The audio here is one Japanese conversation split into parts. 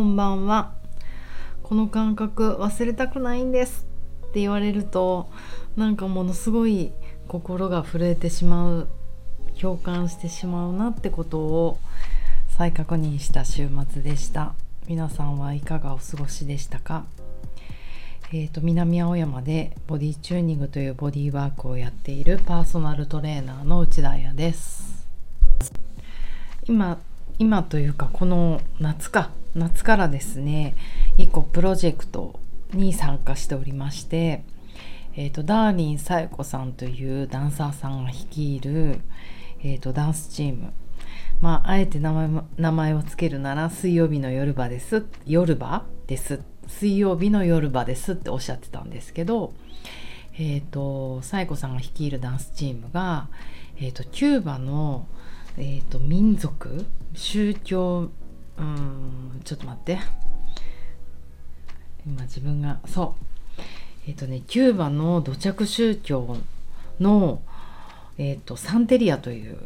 んばんは。この感覚忘れたくないんですって言われるとなんかものすごい心が震えてしまう共感してしまうなってことを再確認した週末でした。皆さんはいかがお過ごしでしたか？えーと、南青山でボディチューニングというボディワークをやっているパーソナルトレーナーの内田彩です。今今というかこの夏か。夏からですね1個プロジェクトに参加しておりましてえーと、ダーリンさえ子さんというダンサーさんが率いる、えーと、ダンスチーム。まああえて名前名前を付けるなら水曜日の夜場です。夜場です。水曜日の夜場ですっておっしゃってたんですけどえっ、ー、とサイコさんが率いるダンスチームが、えーと、キューバの、えーと、民族宗教うんちょっと待って。今自分がそう。えっ、ー、とねキューバの土着宗教の、えーとサンテリアという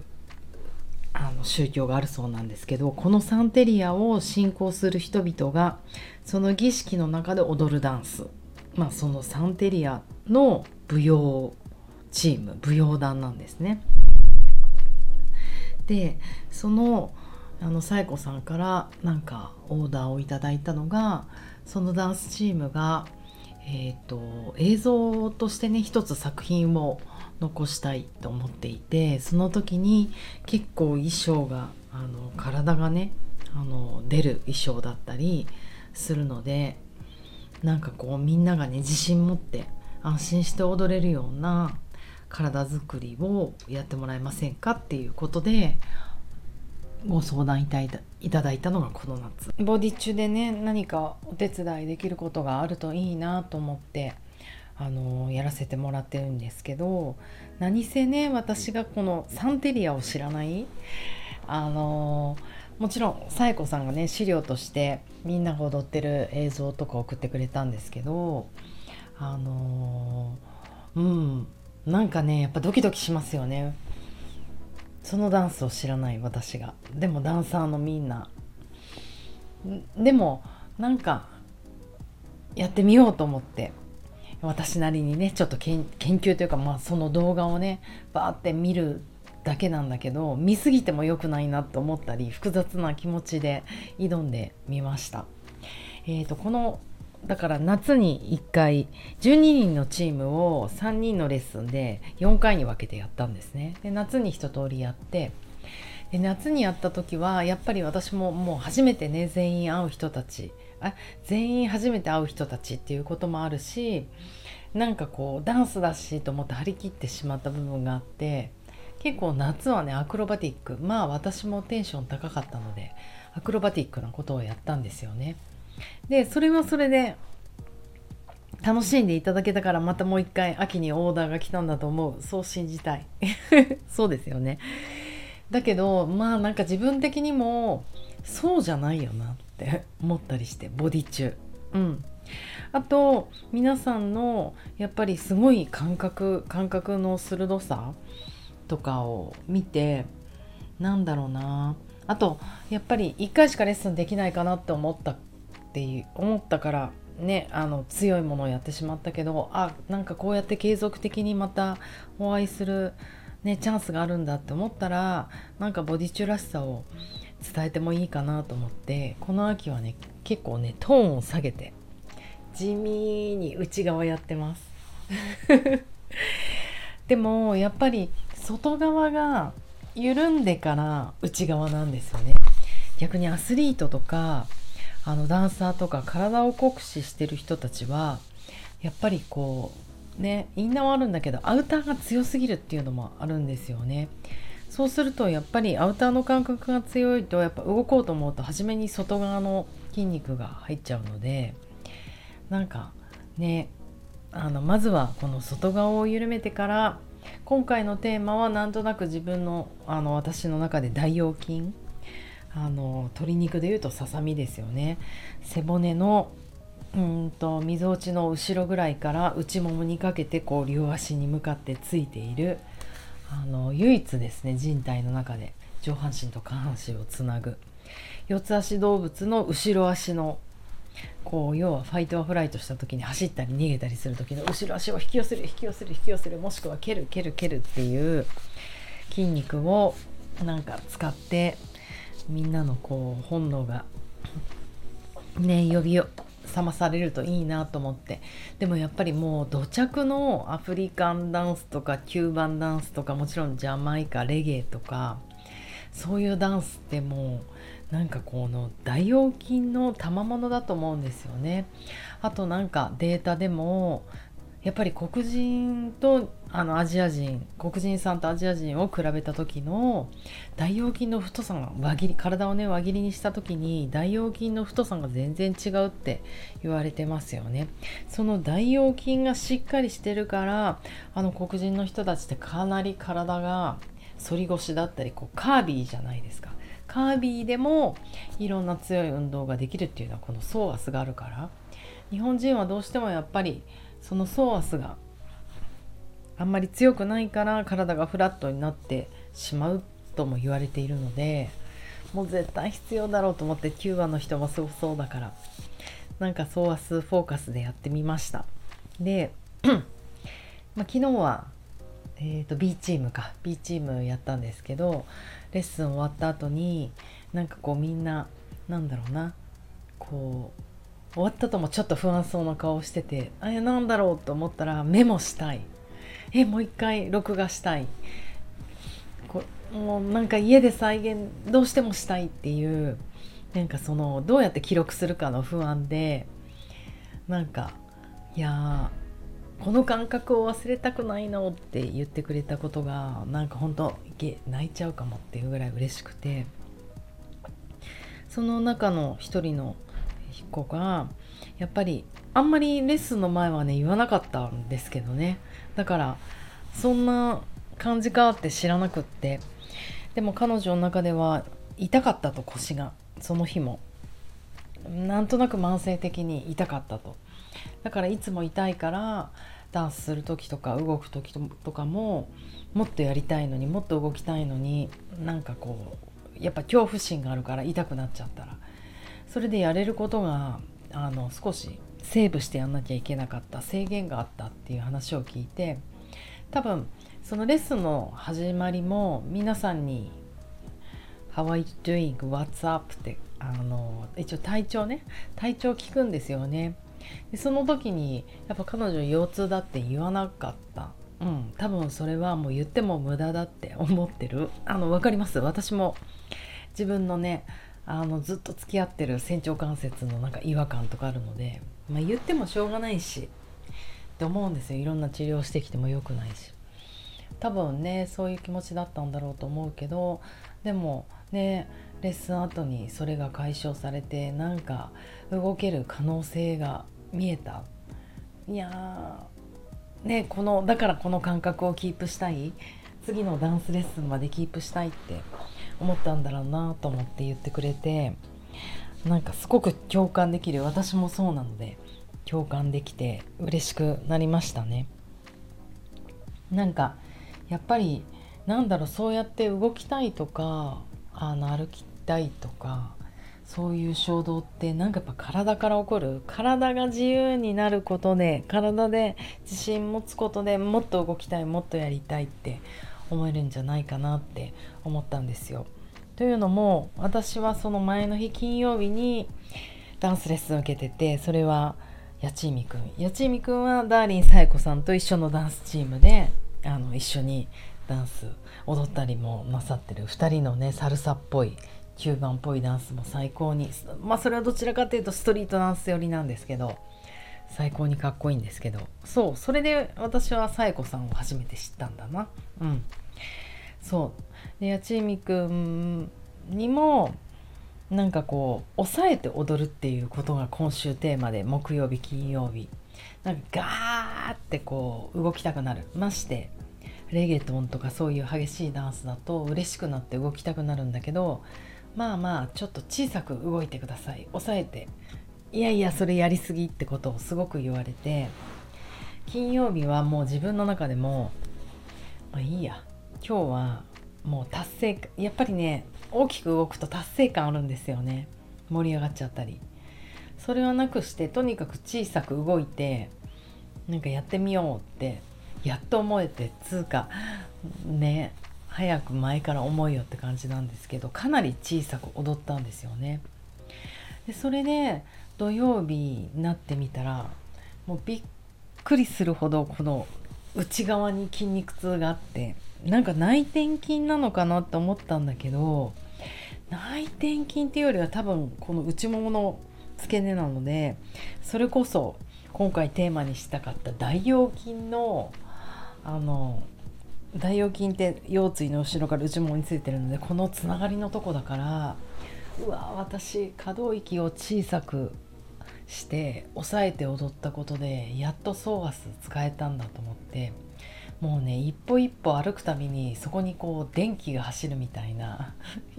あの宗教があるそうなんですけどこのサンテリアを信仰する人々がその儀式の中で踊るダンス。まあそのサンテリアの舞踊チーム舞踊団なんですね。でそのあのサイコさんからなんかオーダーをいただいたのがそのダンスチームが、えーと映像としてね一つ作品を残したいと思っていてその時に結構衣装があの体がねあの出る衣装だったりするのでなんかこうみんながね自信持って安心して踊れるような体づくりをやってもらえませんかっていうことでご相談いただいたのがこの夏。ボディ中でね何かお手伝いできることがあるといいなと思ってあのやらせてもらってるんですけど何せね私がこのサンテリアを知らないあのもちろんサエ子さんがね資料としてみんなが踊ってる映像とか送ってくれたんですけどあのうんなんかねやっぱドキドキしますよね。そのダンスを知らない私が。でもダンサーのみんな。でもなんかやってみようと思って。私なりにねちょっと研究というか、まあ、その動画をねバーって見るだけなんだけど見すぎても良くないなと思ったり複雑な気持ちで挑んでみました。えーと、このだから夏に1回12人のチームを3人のレッスンで4回に分けてやったんですね。で夏に一通りやってで夏にやった時はやっぱり私ももう初めてね全員会う人たちあ全員初めて会う人たちっていうこともあるしなんかこうダンスだしと思って張り切ってしまった部分があって結構夏はねアクロバティックまあ私もテンション高かったのでアクロバティックなことをやったんですよね。でそれはそれで楽しんでいただけたからまたもう一回秋にオーダーが来たんだと思う。そう信じたい。そうですよね。だけどまあなんか自分的にもそうじゃないよなって 思ったりしてボディ中うん。あと皆さんのやっぱりすごい感覚感覚の鋭さとかを見てなんだろうな。あとやっぱり1回しかレッスンできないかなって思ったって思ったからねあの強いものをやってしまったけどあなんかこうやって継続的にまたお会いする、ね、チャンスがあるんだって思ったらなんかボディチュらしさを伝えてもいいかなと思ってこの秋はね結構ねトーンを下げて地味に内側やってます。でもやっぱり外側が緩んでから内側なんですよね。逆にアスリートとかあのダンサーとか体を酷使してる人たちはやっぱりこうねインナーはあるんだけどアウターが強すぎるっていうのもあるんですよね。そうするとやっぱりアウターの感覚が強いとやっぱ動こうと思うと初めに外側の筋肉が入っちゃうのでなんかねあのまずはこの外側を緩めてから今回のテーマはなんとなく自分のあの私の中で大腰筋あの鶏肉でいうとささみですよね。背骨のうんとみぞおちの後ろぐらいから内ももにかけてこう両足に向かってついているあの唯一ですね人体の中で上半身と下半身をつなぐ。四つ足動物の後ろ足のこう要はファイトアフライトした時に走ったり逃げたりする時の後ろ足を引き寄せる引き寄せる引き寄せるもしくは蹴る蹴る蹴るっていう筋肉をなんか使ってみんなのこう本能がね呼び覚まされるといいなと思ってでもやっぱりもう土着のアフリカンダンスとかキューバンダンスとかもちろんジャマイカレゲエとかそういうダンスってもうなんかこの大腰筋の賜物だと思うんですよね。あとなんかデータでもやっぱり黒人とあのアジア人黒人さんとアジア人を比べた時の大腰筋の太さが輪切り体をね輪切りにした時に大腰筋の太さが全然違うって言われてますよね。その大腰筋がしっかりしてるからあの黒人の人たちってかなり体が反り腰だったりこう curvy じゃないですか。 curvy でもいろんな強い運動ができるっていうのはこの psoas があるから。日本人はどうしてもやっぱりその psoas があんまり強くないから体がフラットになってしまうとも言われているのでもう絶対必要だろうと思ってキューバの人もすごそうだからなんかソーアスフォーカスでやってみました。で、まあ、昨日は、えーと、B チームか。B チームやったんですけどレッスン終わった後になんかこうみんななんだろうなこう終わったともちょっと不安そうな顔しててあれなんだろうと思ったらメモしたい。えもう一回録画したい。こもうなんか家で再現どうしてもしたいっていうなんかそのどうやって記録するかの不安でなんかいやこの感覚を忘れたくないのって言ってくれたことがなんか本当泣いちゃうかもっていうぐらい嬉しくてその中の一人の子がやっぱりあんまりレッスンの前はね言わなかったんですけどね。だからそんな感じかって知らなくって。でも彼女の中では痛かったと腰がその日も。なんとなく慢性的に痛かったと。だからいつも痛いからダンスする時とか動く時とかももっとやりたいのにもっと動きたいのになんかこうやっぱ恐怖心があるから痛くなっちゃったら。それでやれることがあの少しセーブしてやんなきゃいけなかった制限があったっていう話を聞いて多分そのレッスンの始まりも皆さんに「How are you doing? What's up?」ってあの一応体調ね体調聞くんですよね。でその時にやっぱ彼女腰痛だって言わなかった。うん多分それはもう言っても無駄だって思ってる。あの分かります？私も。自分のねあのずっと付き合ってる仙腸関節のなんか違和感とかあるので、まあ、言ってもしょうがないしって思うんですよ。いろんな治療してきても良くないし。多分ねそういう気持ちだったんだろうと思うけどでもねレッスン後にそれが解消されてなんか動ける可能性が見えた。いやねこのだからこの感覚をキープしたい。次のダンスレッスンまでキープしたいって。思ったんだろうなと思って言ってくれてなんかすごく共感できる。私もそうなので共感できて嬉しくなりましたね。なんかやっぱりなんだろうそうやって動きたいとかあの歩きたいとかそういう衝動ってなんかやっぱ体から起こる。体が自由になることで体で自信持つことでもっと動きたいもっとやりたいって思えるんじゃないかなって思ったんですよ。というのも私はその前の日金曜日にダンスレッスンを受けててそれは八千美くん八千美くんはダーリン紗恵子さんと一緒のダンスチームであの一緒にダンス踊ったりもなさってる2人のねサルサっぽい9番っぽいダンスも最高にまあそれはどちらかというとストリートダンス寄りなんですけど最高にかっこいいんですけど。そうそれで私は紗恵子さんを初めて知ったんだな。うん。そう。で八千美くんにもなんかこう抑えて踊るっていうことが今週テーマで木曜日金曜日。なんかガーってこう動きたくなるまして。レゲトンとかそういう激しいダンスだと嬉しくなって動きたくなるんだけどまあまあちょっと小さく動いてください。抑えていやいやそれやりすぎってことをすごく言われて金曜日はもう自分の中でもまあいいや今日はもう達成感やっぱりね大きく動くと達成感あるんですよね盛り上がっちゃったりそれはなくしてとにかく小さく動いてなんかやってみようってやっと思えてつうかね早く前から思いよって感じなんですけどかなり小さく踊ったんですよね。でそれで土曜日になってみたらもうびっくりするほどこの内側に筋肉痛があってなんか内転筋なのかなって思ったんだけど内転筋っていうよりは多分この内ももの付け根なのでそれこそ今回テーマにしたかった大腰筋のあの大腰筋って腰椎の後ろから内ももについてるのでこのつながりのとこだからうわ私可動域を小さくして抑えて踊ったことでやっとソーアス使えたんだと思ってもうね一歩一歩歩くたびにそこにこう電気が走るみたいな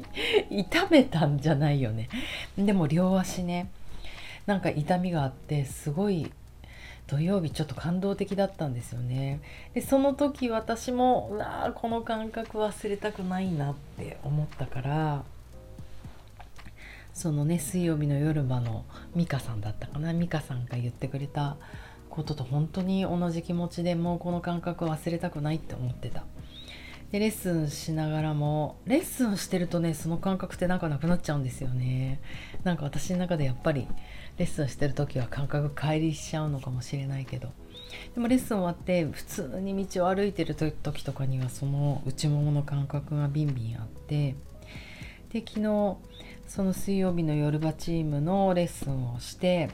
痛めたんじゃないよね。でも両足ねなんか痛みがあってすごい土曜日ちょっと感動的だったんですよね。でその時私もうわこの感覚忘れたくないなって思ったからそのね水曜日の夜場の美香さんだったかな。美香さんが言ってくれたことと本当に同じ気持ちでもうこの感覚を忘れたくないって思ってた。でレッスンしながらもレッスンしてるとねその感覚ってなんかなくなっちゃうんですよね。なんか私の中でやっぱりレッスンしてる時は感覚乖離しちゃうのかもしれないけど。でもレッスン終わって普通に道を歩いてる時とかにはその内ももの感覚がビンビンあって。で昨日その水曜日の夜場チームのレッスンをして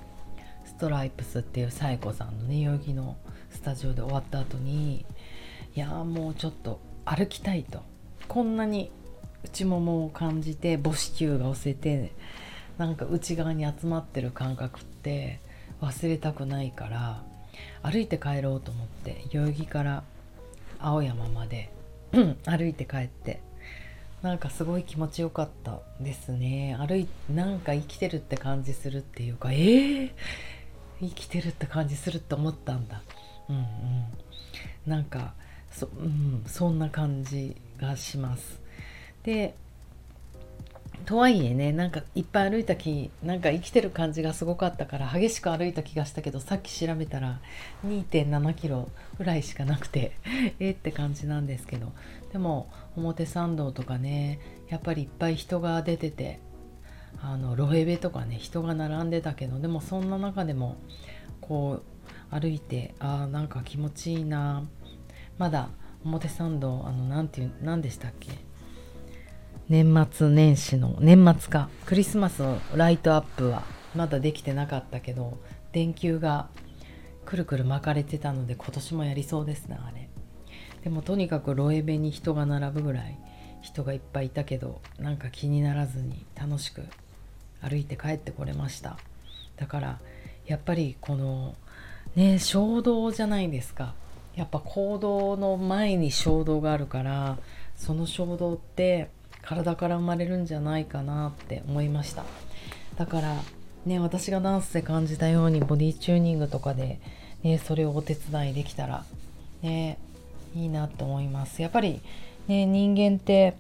ストライプスっていうサイコさんのね代々木のスタジオで終わった後にいやもうちょっと歩きたいと。こんなに内ももを感じて母子球が押せてなんか内側に集まってる感覚って忘れたくないから歩いて帰ろうと思って代々木から青山まで歩いて帰ってなんかすごい気持ちよかったですね。歩いなんか生きてるって感じするっていうかえー、生きてるって感じするって思ったんだ。うんうん。なんかそ,、うん、そんな感じがします。でとはいえねなんかいっぱい歩いた気なんか生きてる感じがすごかったから激しく歩いた気がしたけどさっき調べたら2.7キロぐらいしかなくて えって感じなんですけどでも表参道とかねやっぱりいっぱい人が出ててあのロエベとかね人が並んでたけどでもそんな中でもこう歩いてあーなんか気持ちいいな。まだ表参道あの何ていう何でしたっけ？年末年始の年末かクリスマスのライトアップはまだできてなかったけど電球がくるくる巻かれてたので今年もやりそうですねあれ。でもとにかくロエベに人が並ぶぐらい人がいっぱいいたけどなんか気にならずに楽しく歩いて帰ってこれました。だからやっぱりこのね衝動じゃないですか。やっぱ行動の前に衝動があるからその衝動って体から生まれるんじゃないかなって思いました。だからね私がダンスで感じたようにボディチューニングとかで、ね、それをお手伝いできたらねいいなと思います。やっぱりね人間って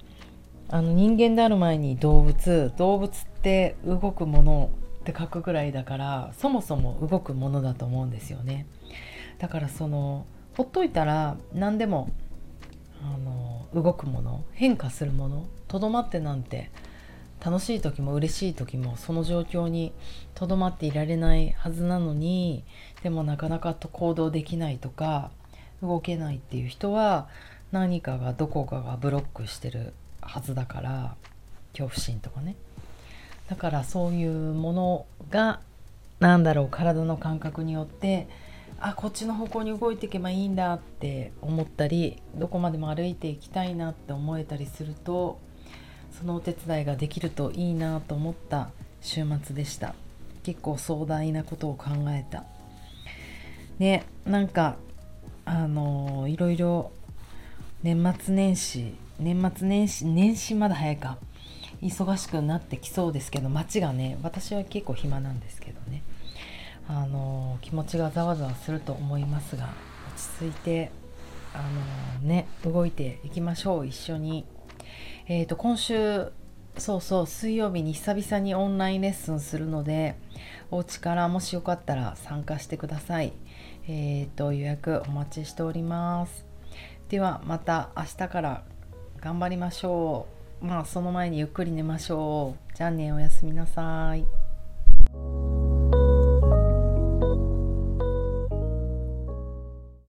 あの人間である前に動物動物って動くものって書くぐらいだからそもそも動くものだと思うんですよね。だからそのほっといたら何でもあの動くもの変化するものとどまってなんて楽しい時も嬉しい時もその状況にとどまっていられないはずなのにでもなかなかと行動できないとか動けないっていう人は何かがどこかがブロックしてるはずだから恐怖心とかね。だからそういうものが何だろう体の感覚によってあこっちの方向に動いていけばいいんだって思ったりどこまでも歩いていきたいなって思えたりするとそのお手伝いができるといいなと思った週末でした。結構壮大なことを考えた。ねなんかあのいろいろ年末年始年末年始年始まだ早いか。忙しくなってきそうですけど街がね私は結構暇なんですけどね。あの気持ちがざわざわすると思いますが落ち着いてあのね動いていきましょう一緒にえー、と今週そうそう水曜日に久々にオンラインレッスンするのでお家からもしよかったら参加してください。えー、と予約お待ちしております。ではまた明日から頑張りましょう。まあその前にゆっくり寝ましょう。じゃあねおやすみなさい。